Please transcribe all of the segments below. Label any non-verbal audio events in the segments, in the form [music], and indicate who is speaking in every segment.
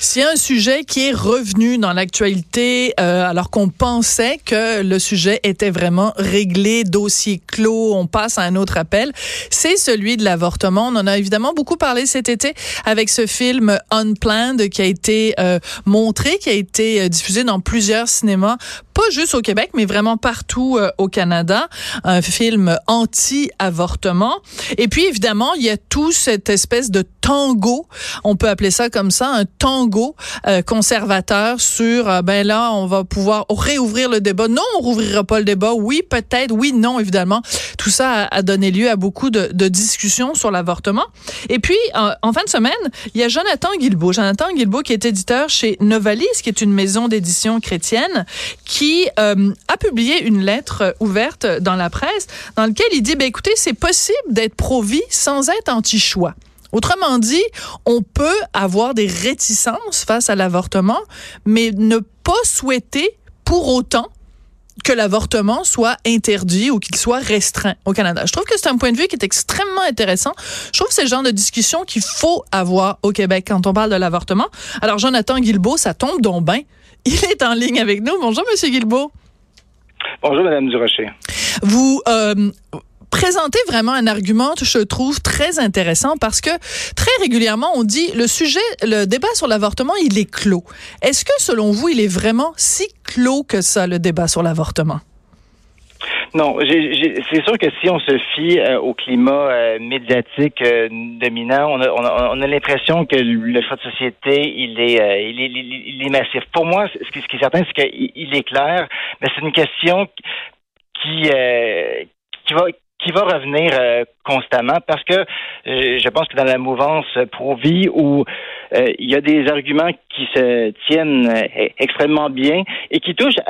Speaker 1: S'il y a un sujet qui est revenu dans l'actualité, euh, alors qu'on pensait que le sujet était vraiment réglé, dossier clos, on passe à un autre appel, c'est celui de l'avortement. On en a évidemment beaucoup parlé cet été avec ce film Unplanned qui a été euh, montré, qui a été euh, diffusé dans plusieurs cinémas pas juste au Québec, mais vraiment partout euh, au Canada. Un film anti-avortement. Et puis, évidemment, il y a tout cette espèce de tango, on peut appeler ça comme ça, un tango euh, conservateur sur, euh, ben là, on va pouvoir réouvrir le débat. Non, on rouvrira pas le débat. Oui, peut-être. Oui, non, évidemment. Tout ça a, donné lieu à beaucoup de, de discussions sur l'avortement. Et puis, en fin de semaine, il y a Jonathan Guilbeault. Jonathan Guilbeault qui est éditeur chez Novalis, qui est une maison d'édition chrétienne, qui euh, a publié une lettre ouverte dans la presse dans laquelle il dit, ben, écoutez, c'est possible d'être pro-vie sans être anti-choix. Autrement dit, on peut avoir des réticences face à l'avortement, mais ne pas souhaiter pour autant que l'avortement soit interdit ou qu'il soit restreint au Canada. Je trouve que c'est un point de vue qui est extrêmement intéressant. Je trouve que c'est le genre de discussion qu'il faut avoir au Québec quand on parle de l'avortement. Alors, Jonathan Guilbeault, ça tombe donc bien. [laughs] Il est en ligne avec nous. Bonjour, Monsieur Guilbeault.
Speaker 2: Bonjour, Madame Durocher.
Speaker 1: Vous euh, présentez vraiment un argument, je trouve, très intéressant parce que très régulièrement, on dit le sujet, le débat sur l'avortement, il est clos. Est-ce que, selon vous, il est vraiment si clos que ça, le débat sur l'avortement?
Speaker 2: Non, c'est sûr que si on se fie euh, au climat euh, médiatique euh, dominant, on a, on a, l'impression que le choix de société, il est, il est, il est massif. Pour moi, ce qui, ce qui est certain, c'est qu'il est clair, mais c'est une question qui, qui va qui va revenir constamment parce que je pense que dans la mouvance pro-vie où euh, il y a des arguments qui se tiennent euh, extrêmement bien et qui touchent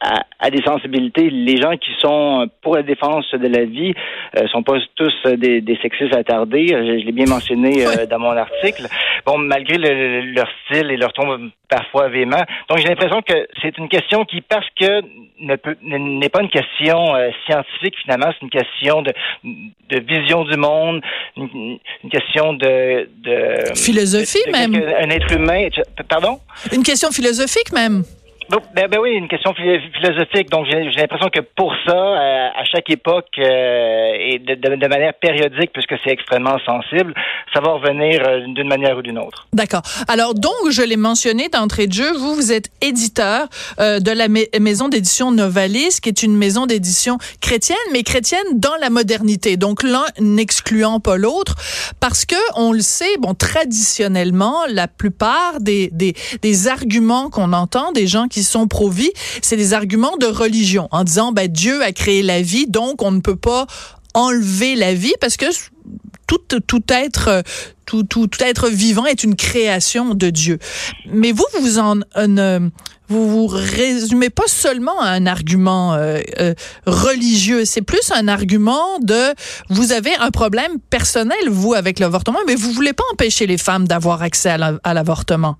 Speaker 2: à, des sensibilités. Les gens qui sont pour la défense de la vie euh, sont pas tous des, des sexistes attardés. Je, l'ai bien mentionné [laughs] dans mon article. Bon, malgré leur style et leur ton parfois véhément. Donc j'ai l'impression que c'est une question qui, parce que n'est pas une question scientifique finalement, c'est une question de, de vision du monde, une, question de, de
Speaker 1: philosophie même.
Speaker 2: Un être humain. Pardon?
Speaker 1: Une question philosophique même.
Speaker 2: Ben, ben, oui, une question philosophique. Donc, j'ai l'impression que pour ça, euh, à chaque époque euh, et de, manière périodique, puisque c'est extrêmement sensible, ça va revenir euh, d'une manière ou d'une autre.
Speaker 1: D'accord. Alors, donc, je l'ai mentionné d'entrée de jeu, vous, vous êtes éditeur de la maison d'édition Novalis, qui est une maison d'édition chrétienne, mais chrétienne dans la modernité. Donc, l'un n'excluant pas l'autre, parce que, on le sait, bon, traditionnellement, la plupart des, des, des arguments qu'on entend, des gens qui sont pro-vie, c'est des arguments de religion en disant ben Dieu a créé la vie, donc on ne peut pas enlever la vie parce que tout, tout être tout, tout, être vivant est une création de Dieu. Mais vous, vous en vous vous résumez pas seulement à un argument euh, euh, religieux, c'est plus un argument de vous avez un problème personnel vous avec l'avortement, mais vous voulez pas empêcher les femmes d'avoir accès à l'avortement.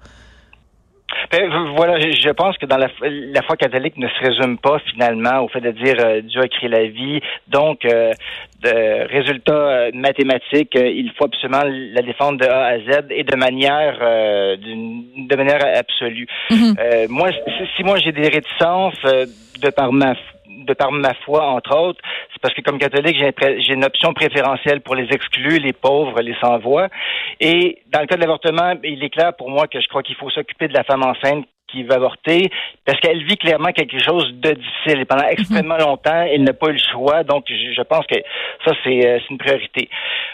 Speaker 2: Ben, voilà, je pense que dans la, la, foi catholique ne se résume pas finalement au fait de dire euh, Dieu a créé la vie, donc euh, de résultat euh, mathématique, il faut absolument la défendre de A à Z et de manière de manière absolue. Mm-hmm. moi, si moi j'ai des réticences de par ma de par ma foi, entre autres, c'est parce que comme catholique, j'ai une option préférentielle pour les exclus, les pauvres, les sans-voix. Et dans le cas de l'avortement, il est clair pour moi que je crois qu'il faut s'occuper de la femme enceinte qui va avorter parce qu'elle vit clairement quelque chose de difficile et pendant extrêmement longtemps, elle n'a pas eu le choix. Donc, je, pense que ça, euh, c'est une priorité.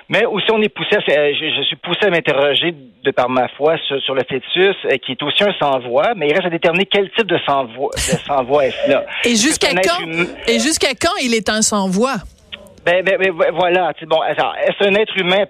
Speaker 2: Mais aussi, on est poussé, je, suis poussé à m'interroger de par ma foi sur, le fœtus, euh, qui est aussi un sans-voix, mais il reste à déterminer quel type de sans-voix sans est-ce là.
Speaker 1: Et jusqu'à quand, et jusqu'à quand il est un sans-voix?
Speaker 2: Ben, ben, ben voilà. Bon, est-ce un être humain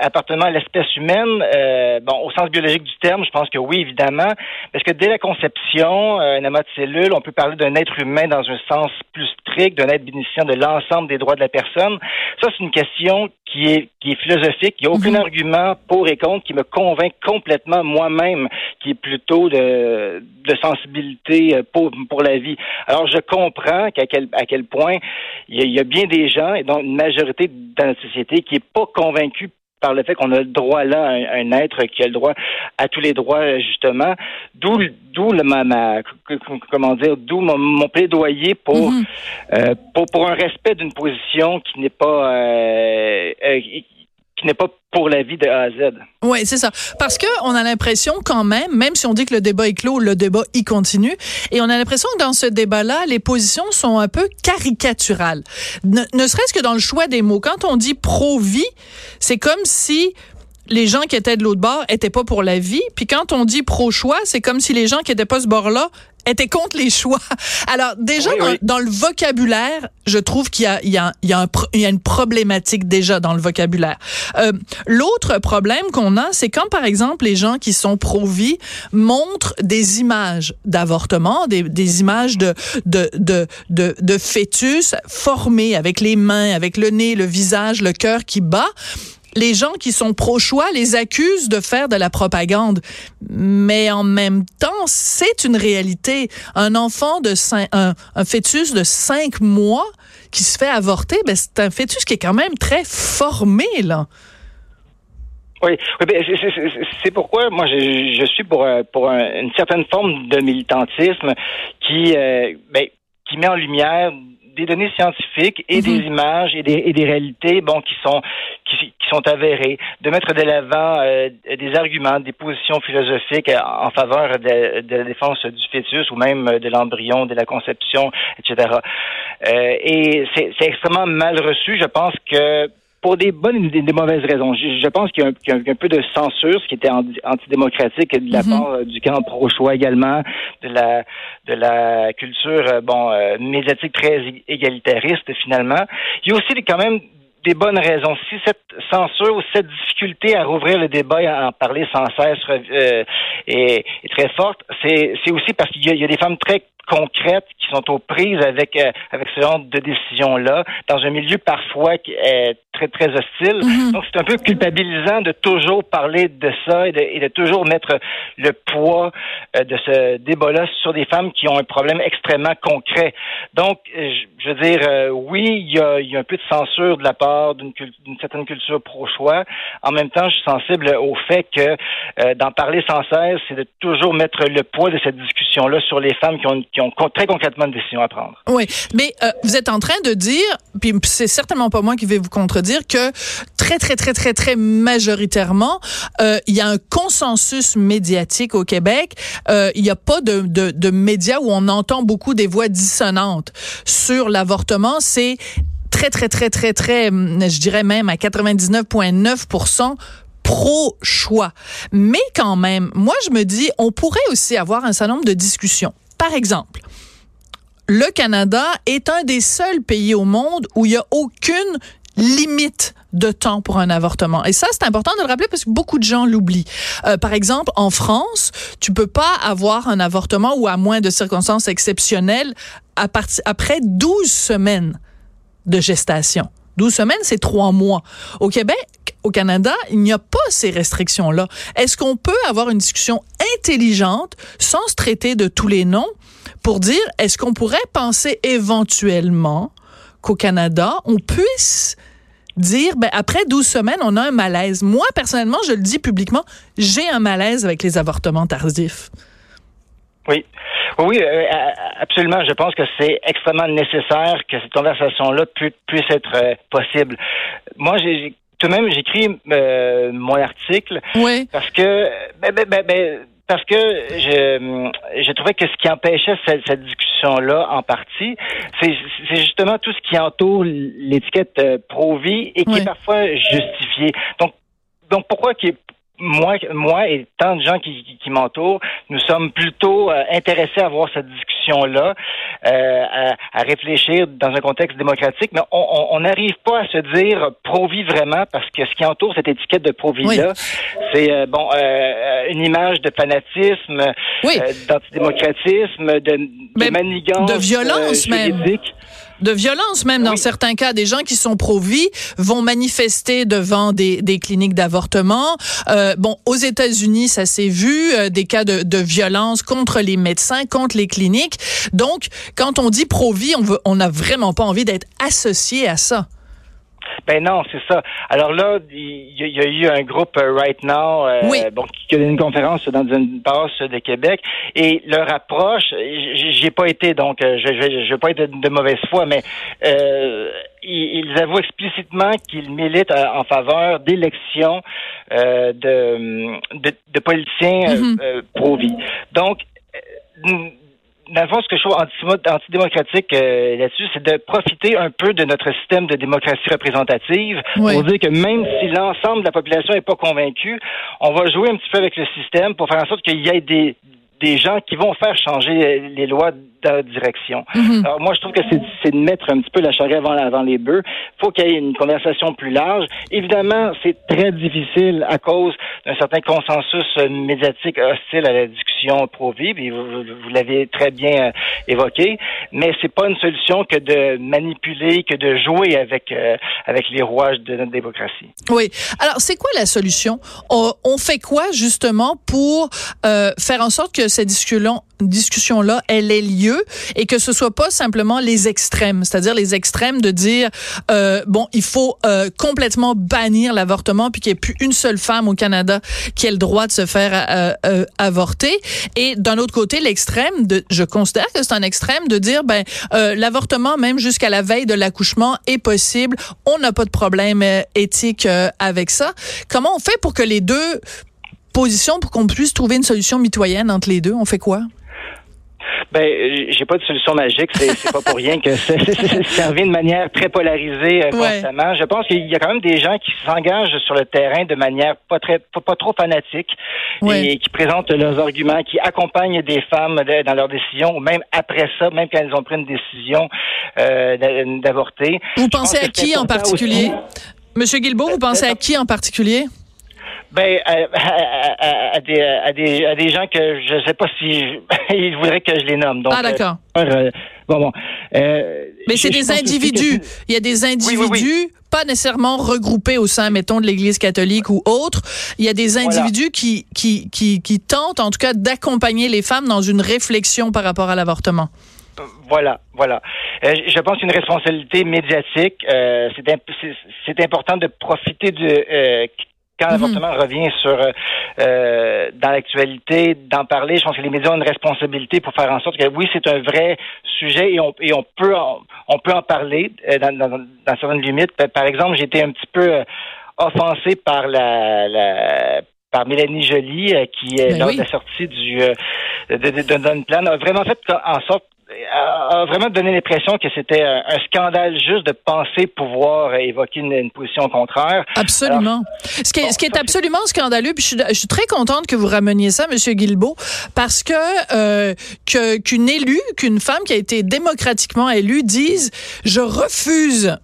Speaker 2: appartenant, à l'espèce humaine? Euh, bon, au sens biologique du terme, je pense que oui, évidemment. Parce que dès la conception, euh, un amas de cellules, on peut parler d'un être humain dans un sens plus strict, d'un être bénéficiant de l'ensemble des droits de la personne. Ça, c'est une question qui est, qui est philosophique. Il n'y a aucun mhm. argument pour et contre qui me convainc complètement moi-même, qui est plutôt de, de sensibilité euh, pour, pour la vie. Alors, je comprends qu'à quel, à quel point il y, a, il y a bien des gens, et donc une majorité dans notre société, qui est pas convaincue par le fait qu'on a le droit là un, être qui a le droit à tous les droits justement d'où d'où le ma, comment dire d'où mon, plaidoyer pour, mhm. euh, pour pour un respect d'une position qui n'est pas euh, euh, qui n'est pas pour la vie de A à Z.
Speaker 1: Oui, c'est ça. Parce que on a l'impression quand même, même si on dit que le débat est clos, le débat y continue, et on a l'impression que dans ce débat-là, les positions sont un peu caricaturales. Ne, serait-ce que dans le choix des mots. Quand on dit pro-vie, c'est comme si les gens qui étaient de l'autre bord étaient pas pour la vie. Puis quand on dit pro-choix, c'est comme si les gens qui étaient pas ce bord-là étaient contre les choix. Alors déjà dans, le vocabulaire, je trouve qu'il y a, il y, a, il y, a il y a une problématique déjà dans le vocabulaire. Euh, L'autre problème qu'on a, c'est quand par exemple les gens qui sont pro-vie montrent des images d'avortement, des, des images de de, de de de fœtus formés avec les mains, avec le nez, le visage, le cœur qui bat les gens qui sont pro-choix les accusent de faire de la propagande. Mais en même temps, c'est une réalité. Un enfant de cinq, un, fœtus de cinq mois qui se fait avorter, ben c'est un fœtus qui est quand même très formé, là.
Speaker 2: Oui, ben, c'est pourquoi moi je, suis pour, euh, pour une certaine forme de militantisme qui, euh, ben, qui met en lumière des données scientifiques et des mhm. images et des, et des réalités bon qui sont qui, qui sont avérées, de mettre de l'avant euh, des arguments, des positions philosophiques en faveur de, de, la défense du fœtus ou même de l'embryon, de la conception, etc. Euh, et c'est extrêmement mal reçu. Je pense que pour des bonnes et des, mauvaises raisons. Je, pense qu'il y, a un peu de censure, ce qui était antidémocratique de la mhm. part euh, du camp pro-choix également, de la de la culture euh, bon euh, médiatique très égalitariste finalement. Il y a aussi quand même des bonnes raisons. Si cette censure ou cette difficulté à rouvrir le débat et à en parler sans cesse est, très forte, c'est aussi parce qu'il y, a des femmes très concrètes qui sont aux prises avec euh, avec ce genre de décision là dans un milieu parfois qui est très très hostile. Mhm. Donc c'est un peu culpabilisant de toujours parler de ça et de, et de toujours mettre le poids euh, de ce débat-là sur des femmes qui ont un problème extrêmement concret. Donc euh, je, veux dire oui il y a, il y a un peu de censure de la part d'une certaine culture pro-choix. En même temps je suis sensible au fait que d'en parler sans cesse c'est de toujours mettre le poids de cette discussion là sur les femmes qui ont qui ont très concrètement une décision à prendre.
Speaker 1: Oui, mais euh, vous êtes en train de dire, puis c'est certainement pas moi qui vais vous contredire, que très, très, très, très, très majoritairement, euh, il y a un consensus médiatique au Québec. Euh, il n'y a pas de, de, de médias où on entend beaucoup des voix dissonantes sur l'avortement. C'est très, très, très, très, très, je dirais même à 99,9 pro-choix. Mais quand même, moi, je me dis, on pourrait aussi avoir un certain nombre de discussions. Par exemple, le Canada est un des seuls pays au monde où il n'y a aucune limite de temps pour un avortement. Et ça, c'est important de le rappeler parce que beaucoup de gens l'oublient. Euh, par exemple, en France, tu peux pas avoir un avortement ou à moins de circonstances exceptionnelles à après 12 semaines de gestation. 12 semaines, c'est trois mois. Au Québec, au Canada, il n'y a pas ces restrictions-là. Est-ce qu'on peut avoir une discussion intelligente sans se traiter de tous les noms pour dire, est-ce qu'on pourrait penser éventuellement qu'au Canada, on puisse dire, ben, après 12 semaines, on a un malaise? Moi, personnellement, je le dis publiquement, j'ai un malaise avec les avortements tardifs.
Speaker 2: Oui. Oui, euh, absolument. Je pense que c'est extrêmement nécessaire que cette conversation-là puisse être euh, possible. Moi, j'ai tout de même, j'écris euh, mon article
Speaker 1: oui.
Speaker 2: parce que ben, ben, ben, parce que je, je trouvais que ce qui empêchait cette, cette discussion-là, en partie, c'est justement tout ce qui entoure l'étiquette pro-vie et qui est parfois justifié. Donc, donc pourquoi qui moi, moi et tant de gens qui, qui, m'entourent, nous sommes plutôt euh, intéressés à avoir cette discussion-là, euh, à, réfléchir dans un contexte démocratique, mais on n'arrive pas à se dire pro-vie vraiment parce que ce qui entoure cette étiquette de pro-vie-là, c'est euh, bon une image de fanatisme, d'antidémocratisme, de, de manigance,
Speaker 1: de violence même de violence même dans certains cas. Des gens qui sont pro-vie vont manifester devant des, des cliniques d'avortement. Euh, bon, aux États-Unis, ça s'est vu, euh, des cas de, de violence contre les médecins, contre les cliniques. Donc, quand on dit pro-vie, on veut, on n'a vraiment pas envie d'être associé à ça.
Speaker 2: Ben non, c'est ça. Alors là, il y, a eu un groupe euh, Right Now, euh, bon, qui a une conférence dans une passe de Québec, et leur approche, j'ai pas été donc, euh, je, je, je vais pas être de, mauvaise foi, mais euh, ils, avouent explicitement qu'ils militent en faveur d'élections de, de, politiciens mm-hmm. pro-vie. Donc dans le fond, ce que je trouve antidémocratique euh, là-dessus, c'est de profiter un peu de notre système de démocratie représentative pour dire que même si l'ensemble de la population n'est pas convaincue, on va jouer un petit peu avec le système pour faire en sorte qu'il y ait des, des gens qui vont faire changer les lois de direction. Mhm. Alors moi, je trouve que c'est de mettre un petit peu la charrue avant, avant les bœufs. Il faut qu'il y ait une conversation plus large. Évidemment, c'est très difficile à cause d'un certain consensus médiatique hostile à la discussion pro-vie, vous, vous, l'avez très bien euh, évoqué, mais c'est pas une solution que de manipuler, que de jouer avec euh, avec les rouages de notre démocratie.
Speaker 1: Oui. Alors, c'est quoi la solution? On, on, fait quoi justement pour euh, faire en sorte que cette discussion discussion-là, elle ait lieu? Et que ce soit pas simplement les extrêmes, c'est-à-dire les extrêmes de dire euh, bon, il faut euh, complètement bannir l'avortement puis qu'il n'y ait plus une seule femme au Canada qui ait le droit de se faire euh, avorter. Et d'un autre côté l'extrême je considère que c'est un extrême de dire ben l'avortement même jusqu'à la veille de l'accouchement est possible, on n'a pas de problème éthique avec ça. Comment on fait pour que les deux positions pour qu'on puisse trouver une solution mitoyenne entre les deux, on fait quoi?
Speaker 2: Ben, j'ai pas de solution magique. C'est pas pour rien que c'est servi de manière très polarisée euh, constamment. Je pense qu'il y a quand même des gens qui s'engagent sur le terrain de manière pas très, pas, trop fanatique et qui présentent leurs arguments, qui accompagnent des femmes dans leurs décisions, ou même après ça, même quand elles ont pris une décision euh, d'avorter.
Speaker 1: Vous pensez à qui en particulier? Monsieur Guilbeault, vous pensez à qui en particulier?
Speaker 2: Ben, à, des, à, des, à des gens que je ne sais pas si [laughs] ils voudraient que je les nomme. Donc,
Speaker 1: ah, d'accord.
Speaker 2: Euh, euh, bon, bon.
Speaker 1: Euh, Mais c'est des individus. Il y a des individus, pas nécessairement regroupés au sein, mettons, de l'Église catholique ou autre. Il y a des individus qui, qui, qui, qui tentent, en tout cas, d'accompagner les femmes dans une réflexion par rapport à l'avortement.
Speaker 2: Voilà, voilà. je pense une responsabilité médiatique. Euh, c'est important de profiter de quand mhm. l'avortement revient sur euh, euh, dans l'actualité, d'en parler, je pense que les médias ont une responsabilité pour faire en sorte que oui, c'est un vrai sujet et on, et on peut en, on peut en parler euh, dans, dans, dans certaines limites. Par exemple, j'ai été un petit peu euh, offensé par la, la par Mélanie Joly, qui, ben lors de la sortie du de, de, de, Plan, a vraiment fait en sorte a vraiment donné l'impression que c'était un, scandale juste de penser pouvoir évoquer une, position contraire.
Speaker 1: Absolument. ce qui est, ce qui est absolument scandaleux, puis je suis, je suis, très contente que vous rameniez ça, Monsieur Guilbeault, parce que euh, qu'une élue, qu'une femme qui a été démocratiquement élue dise je refuse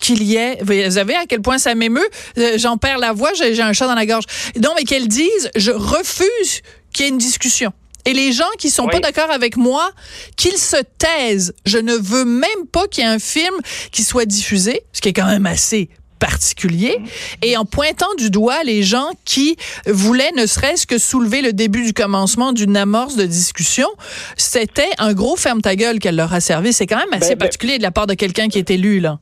Speaker 1: qu'il y ait, vous savez à quel point ça m'émeut, euh, j'en perds la voix, j'ai un chat dans la gorge. Donc, mais qu'elle dise, je refuse qu'il y ait une discussion. Et les gens qui sont pas d'accord avec moi, qu'ils se taisent. Je ne veux même pas qu'il y ait un film qui soit diffusé, ce qui est quand même assez particulier, et en pointant du doigt les gens qui voulaient ne serait-ce que soulever le début du commencement d'une amorce de discussion, c'était un gros ferme ta gueule qu'elle leur a servi. C'est quand même assez ben, ben particulier de la part de quelqu'un qui est élu, là.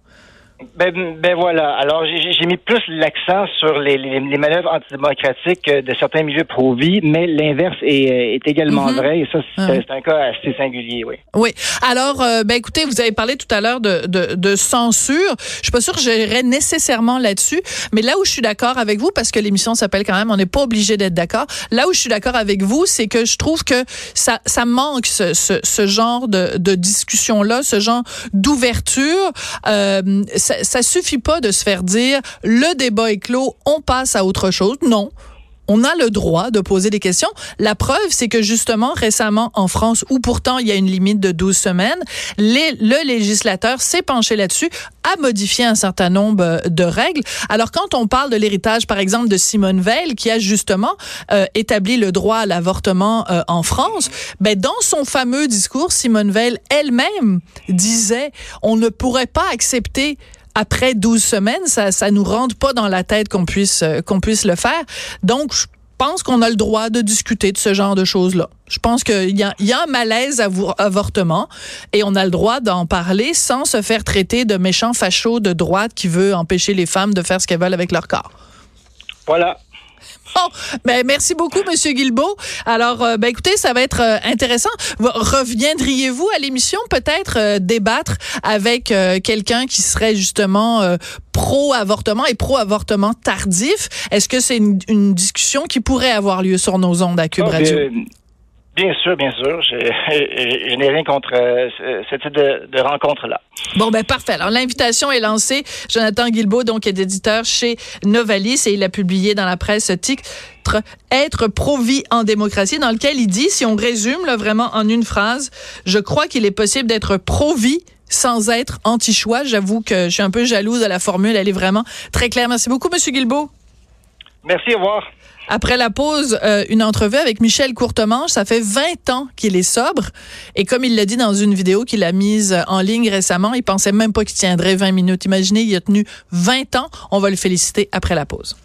Speaker 2: Ben, ben voilà. Alors, j'ai mis plus l'accent sur les, les, les, manœuvres antidémocratiques de certains milieux pro-vie, mais l'inverse est, est, également mhm. vrai. Et ça, c'est un cas assez singulier, oui.
Speaker 1: Oui. Alors, euh, ben écoutez, vous avez parlé tout à l'heure de, de, de, censure. Je suis pas sûre que j'irai nécessairement là-dessus, mais là où je suis d'accord avec vous, parce que l'émission s'appelle quand même, on n'est pas obligé d'être d'accord. Là où je suis d'accord avec vous, c'est que je trouve que ça, ça manque ce, ce, ce genre de, de discussion-là, ce genre d'ouverture. Euh, ça, ça suffit pas de se faire dire le débat est clos, on passe à autre chose. Non. on a le droit de poser des questions. La preuve, c'est que justement, récemment, en France, où pourtant il y a une limite de 12 semaines, le législateur s'est penché là-dessus, a modifié un certain nombre de règles. Alors, quand on parle de l'héritage, par exemple, de Simone Veil, qui a justement euh, établi le droit à l'avortement euh, en France, ben, dans son fameux discours, Simone Veil elle-même disait, on ne pourrait pas accepter après 12 semaines, ça ça nous rentre pas dans la tête qu'on puisse euh, qu'on puisse le faire. Donc je pense qu'on a le droit de discuter de ce genre de choses-là. Je pense qu'il y a, y a un malaise à avortement et on a le droit d'en parler sans se faire traiter de méchants fachos de droite qui veut empêcher les femmes de faire ce qu'elles veulent avec leur corps.
Speaker 2: Voilà.
Speaker 1: Bon, ben merci beaucoup, Monsieur Guilbeault. Alors, euh, ben écoutez, ça va être euh, intéressant. Reviendriez-vous à l'émission peut-être euh, débattre avec quelqu'un qui serait justement pro-avortement et pro-avortement tardif? Est-ce que c'est une, une, discussion qui pourrait avoir lieu sur nos ondes à Cube ah, Radio?
Speaker 2: Bien sûr, bien sûr. Je, je, n'ai rien contre euh, ce type de, de rencontre-là.
Speaker 1: Bon, ben parfait. Alors, l'invitation est lancée. Jonathan Guilbeault, donc, est éditeur chez Novalis et il a publié dans la presse titre Être pro-vie en démocratie, dans lequel il dit, si on résume là, vraiment en une phrase, je crois qu'il est possible d'être pro-vie sans être anti-choix. J'avoue que je suis un peu jalouse de la formule. Elle est vraiment très claire. Merci beaucoup, Monsieur Guilbeault.
Speaker 2: Merci, au revoir.
Speaker 1: Après la pause, euh, une entrevue avec Michel Courtemanche. Ça fait 20 ans qu'il est sobre. Et comme il l'a dit dans une vidéo qu'il a mise en ligne récemment, il pensait même pas qu'il tiendrait 20 minutes. Imaginez, il a tenu 20 ans. On va le féliciter après la pause.